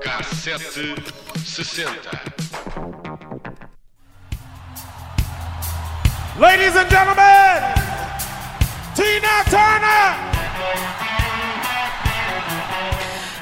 Cassete 60. Ladies and gentlemen, Tina Turner!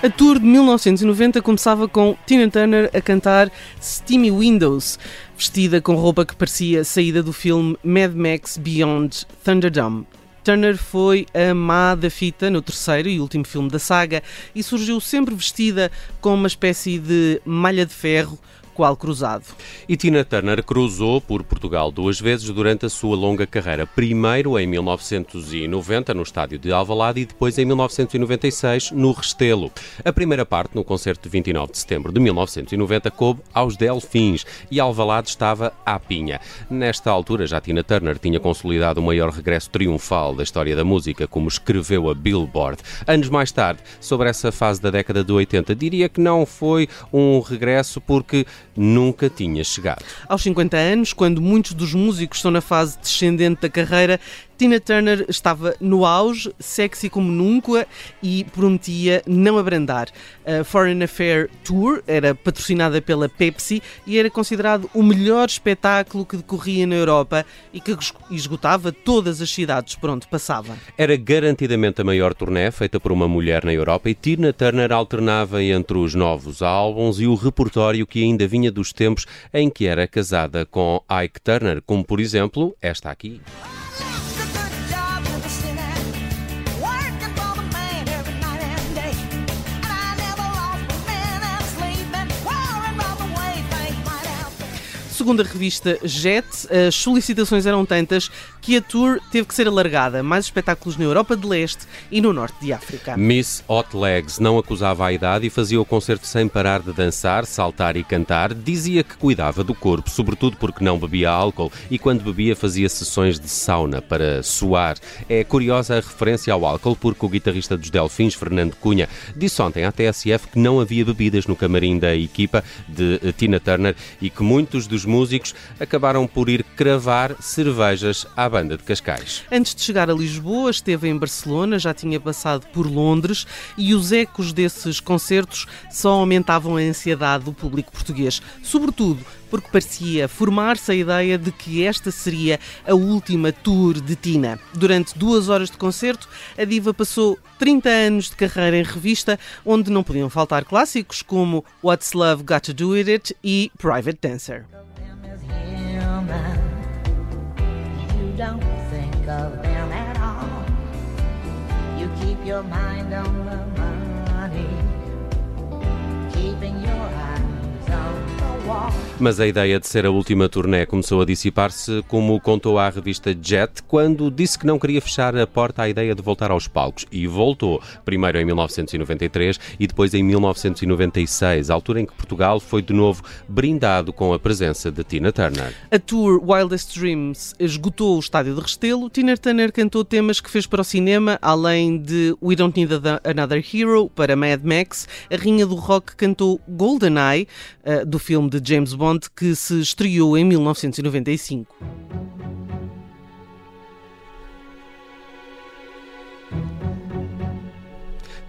A tour de 1990 começava com Tina Turner a cantar Steamy Windows, vestida com roupa que parecia saída do filme Mad Max Beyond Thunderdome. Turner foi a má da fita no terceiro e último filme da saga e surgiu sempre vestida com uma espécie de malha de ferro qual cruzado. E Tina Turner cruzou por Portugal duas vezes durante a sua longa carreira. Primeiro em 1990 no estádio de Alvalade e depois em 1996 no Restelo. A primeira parte no concerto de 29 de setembro de 1990 coube aos Delfins e Alvalade estava à pinha. Nesta altura já Tina Turner tinha consolidado o maior regresso triunfal da história da música, como escreveu a Billboard. Anos mais tarde, sobre essa fase da década de 80, diria que não foi um regresso porque nunca tinha chegado. Aos 50 anos, quando muitos dos músicos estão na fase descendente da carreira, Tina Turner estava no auge, sexy como nunca e prometia não abrandar. A Foreign Affair Tour era patrocinada pela Pepsi e era considerado o melhor espetáculo que decorria na Europa e que esgotava todas as cidades por onde passava. Era garantidamente a maior turnê feita por uma mulher na Europa e Tina Turner alternava entre os novos álbuns e o repertório que ainda vinha dos tempos em que era casada com Ike Turner, como por exemplo esta aqui. Segundo a revista Jet, as solicitações eram tantas que a tour teve que ser alargada. Mais espetáculos na Europa de Leste e no Norte de África. Miss Hot Legs não acusava a idade e fazia o concerto sem parar de dançar, saltar e cantar. Dizia que cuidava do corpo, sobretudo porque não bebia álcool e quando bebia fazia sessões de sauna para suar. É curiosa a referência ao álcool porque o guitarrista dos Delfins, Fernando Cunha, disse ontem à TSF que não havia bebidas no camarim da equipa de Tina Turner e que muitos dos músicos acabaram por ir cravar cervejas à banda de Cascais. Antes de chegar a Lisboa, esteve em Barcelona, já tinha passado por Londres e os ecos desses concertos só aumentavam a ansiedade do público português, sobretudo porque parecia formar-se a ideia de que esta seria a última tour de Tina. Durante duas horas de concerto, a diva passou 30 anos de carreira em revista, onde não podiam faltar clássicos como What's Love Got to Do With It e Private Dancer. Don't think of them at all. You keep your mind on the money, keeping your eyes on the wall. Mas a ideia de ser a última turnê começou a dissipar-se, como contou à revista Jet, quando disse que não queria fechar a porta à ideia de voltar aos palcos. E voltou, primeiro em 1993 e depois em 1996, altura em que Portugal foi de novo brindado com a presença de Tina Turner. A tour Wildest Dreams esgotou o estádio de Restelo. Tina Turner cantou temas que fez para o cinema, além de We Don't Need Another Hero para Mad Max. A Rainha do Rock cantou GoldenEye, uh, do filme de James Bond que se estreou em 1995.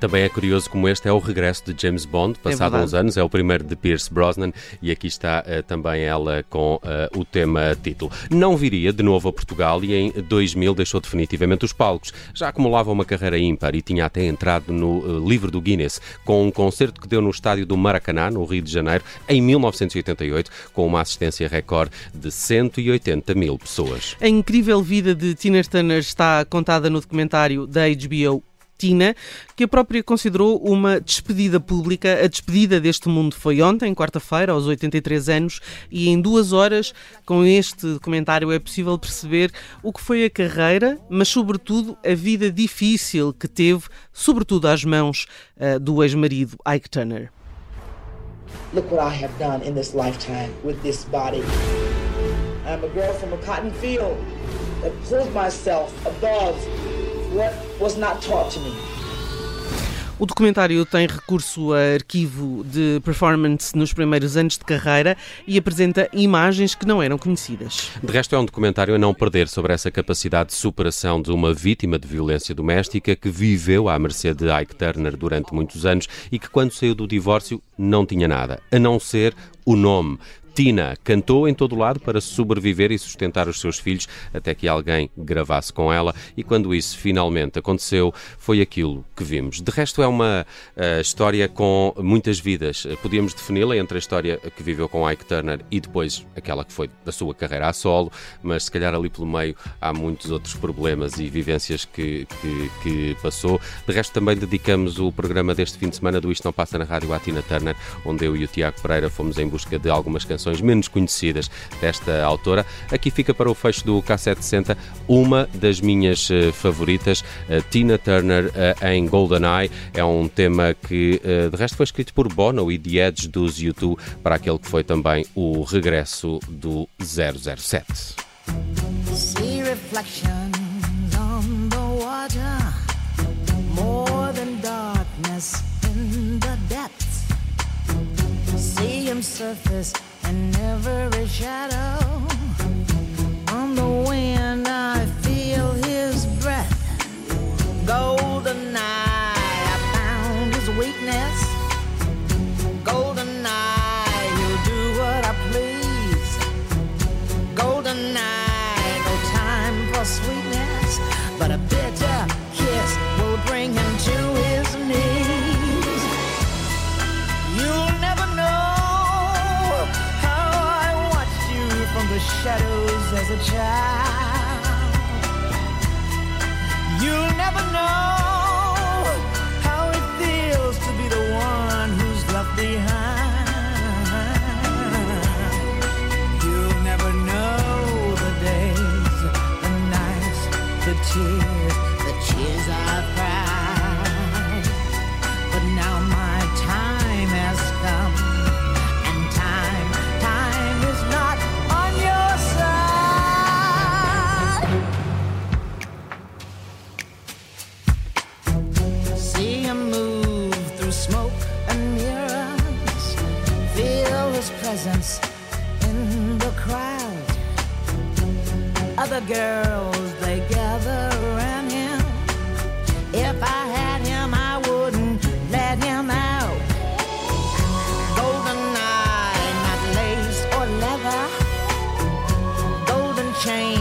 Também é curioso como este é o regresso de James Bond, é passado é uns anos, é o primeiro de Pierce Brosnan e aqui está uh, também ela com uh, o tema título. Não viria de novo a Portugal e em 2000 deixou definitivamente os palcos. Já acumulava uma carreira ímpar e tinha até entrado no uh, livro do Guinness com um concerto que deu no estádio do Maracanã, no Rio de Janeiro, em 1988, com uma assistência recorde de 180 mil pessoas. A incrível vida de Tina Turner está contada no documentário da HBO Que a própria considerou uma despedida pública. A despedida deste mundo foi ontem, quarta-feira, aos 83 anos, e em duas horas, com este documentário, é possível perceber o que foi a carreira, mas, sobretudo, a vida difícil que teve, sobretudo às mãos uh, do ex-marido Ike Turner. Look what I have done in this lifetime with this body. I'm a girl from a cotton field that pulled myself above what was not taught to me. O documentário tem recurso a arquivo de performance nos primeiros anos de carreira e apresenta imagens que não eram conhecidas. De resto, é um documentário a não perder sobre essa capacidade de superação de uma vítima de violência doméstica que viveu à mercê de Ike Turner durante muitos anos e que, quando saiu do divórcio, não tinha nada, a não ser o nome. Tina cantou em todo lado para sobreviver e sustentar os seus filhos até que alguém gravasse com ela e quando isso finalmente aconteceu foi aquilo que vimos. De resto é uma uh, história com muitas vidas. Podíamos defini-la entre a história que viveu com Ike Turner e depois aquela que foi da sua carreira a solo, mas se calhar ali pelo meio há muitos outros problemas e vivências que, que, que passou. De resto também dedicamos o programa deste fim de semana do Isto Não Passa na Rádio à Tina Turner, onde eu e o Tiago Pereira fomos em busca de algumas canções canções menos conhecidas desta autora. Aqui fica para o fecho do K760 uma das minhas uh, favoritas, Tina Turner uh, em GoldenEye. É um tema que, de resto, foi escrito por Bono e The Edge dos U2 para aquele que foi também o regresso do 007. See surface and every shadow child. Presence in the crowd. Other girls, they gather around him. If I had him, I wouldn't let him out. Golden eye, not lace or leather. Golden chain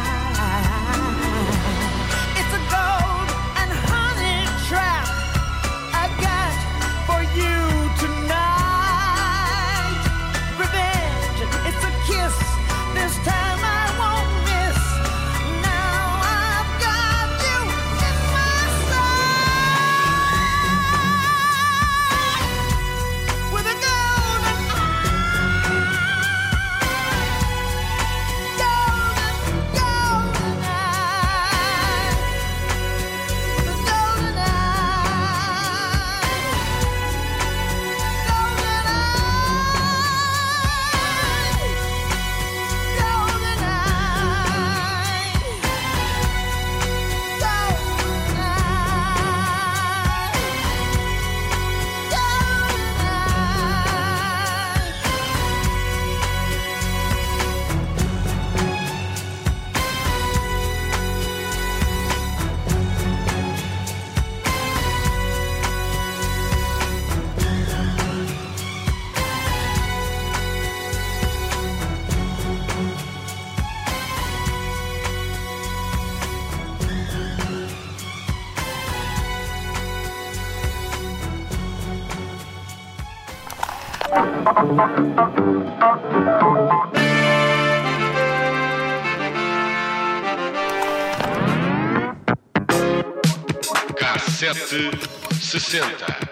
Cassete 60.